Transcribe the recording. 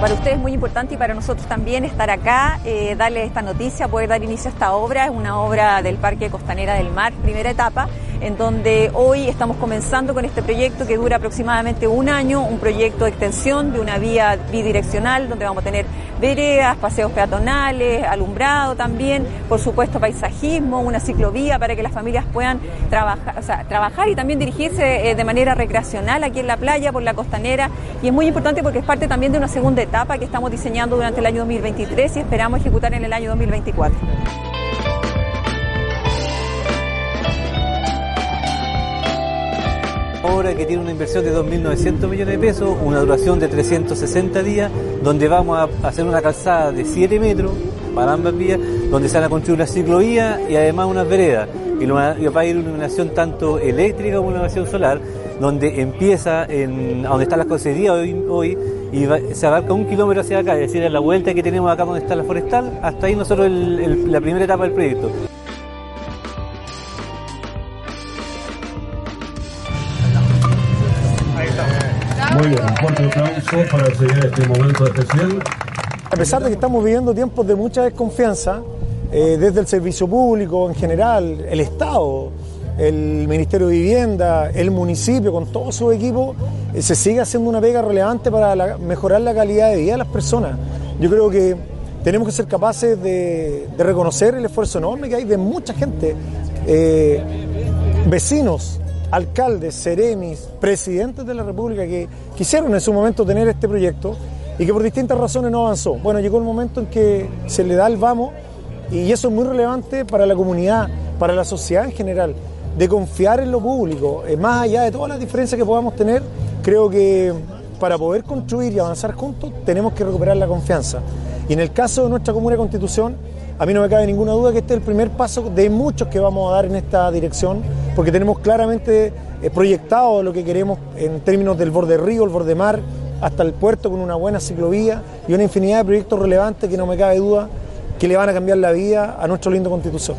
Para ustedes es muy importante y para nosotros también estar acá, eh, darle esta noticia, poder dar inicio a esta obra. Es una obra del Parque Costanera del Mar, primera etapa, en donde hoy estamos comenzando con este proyecto que dura aproximadamente un año, un proyecto de extensión de una vía bidireccional, donde vamos a tener veredas, paseos peatonales, alumbrado también, por supuesto paisajismo, una ciclovía para que las familias puedan trabajar, o sea, trabajar y también dirigirse eh, de manera recreacional aquí en la playa, por la costanera. Y es muy importante porque es parte también de una segunda etapa que estamos diseñando durante el año 2023 y esperamos ejecutar en el año 2024. Obra que tiene una inversión de 2.900 millones de pesos, una duración de 360 días, donde vamos a hacer una calzada de 7 metros para ambas vías, donde se van a construir una ciclovía y además unas veredas. Y va a ir una iluminación tanto eléctrica como una iluminación solar, donde empieza en, a donde están las consejerías hoy, hoy y se abarca un kilómetro hacia acá, es decir, en la vuelta que tenemos acá donde está la forestal, hasta ahí nosotros la primera etapa del proyecto. Muy bien, un fuerte para seguir este momento especial. A pesar de que estamos viviendo tiempos de mucha desconfianza, eh, desde el servicio público en general, el Estado, el Ministerio de Vivienda, el municipio, con todo su equipo, eh, se sigue haciendo una pega relevante para mejorar la calidad de vida de las personas. Yo creo que tenemos que ser capaces de, de reconocer el esfuerzo enorme que hay de mucha gente, eh, vecinos, alcaldes, seremis, presidentes de la República que quisieron en su momento tener este proyecto y que por distintas razones no avanzó. Bueno, llegó el momento en que se le da el vamos y eso es muy relevante para la comunidad, para la sociedad en general, de confiar en lo público, Eh, más allá de todas las diferencias que podamos tener, creo que para poder construir y avanzar juntos tenemos que recuperar la confianza. Y en el caso de nuestra comuna Constitución, a mí no me cabe ninguna duda que este es el primer paso de muchos que vamos a dar en esta dirección, porque tenemos claramente eh, proyectado lo que queremos en términos del borde río, el borde mar, hasta el puerto con una buena ciclovía y una infinidad de proyectos relevantes que no me cabe duda que le van a cambiar la vida a nuestro lindo Constitución.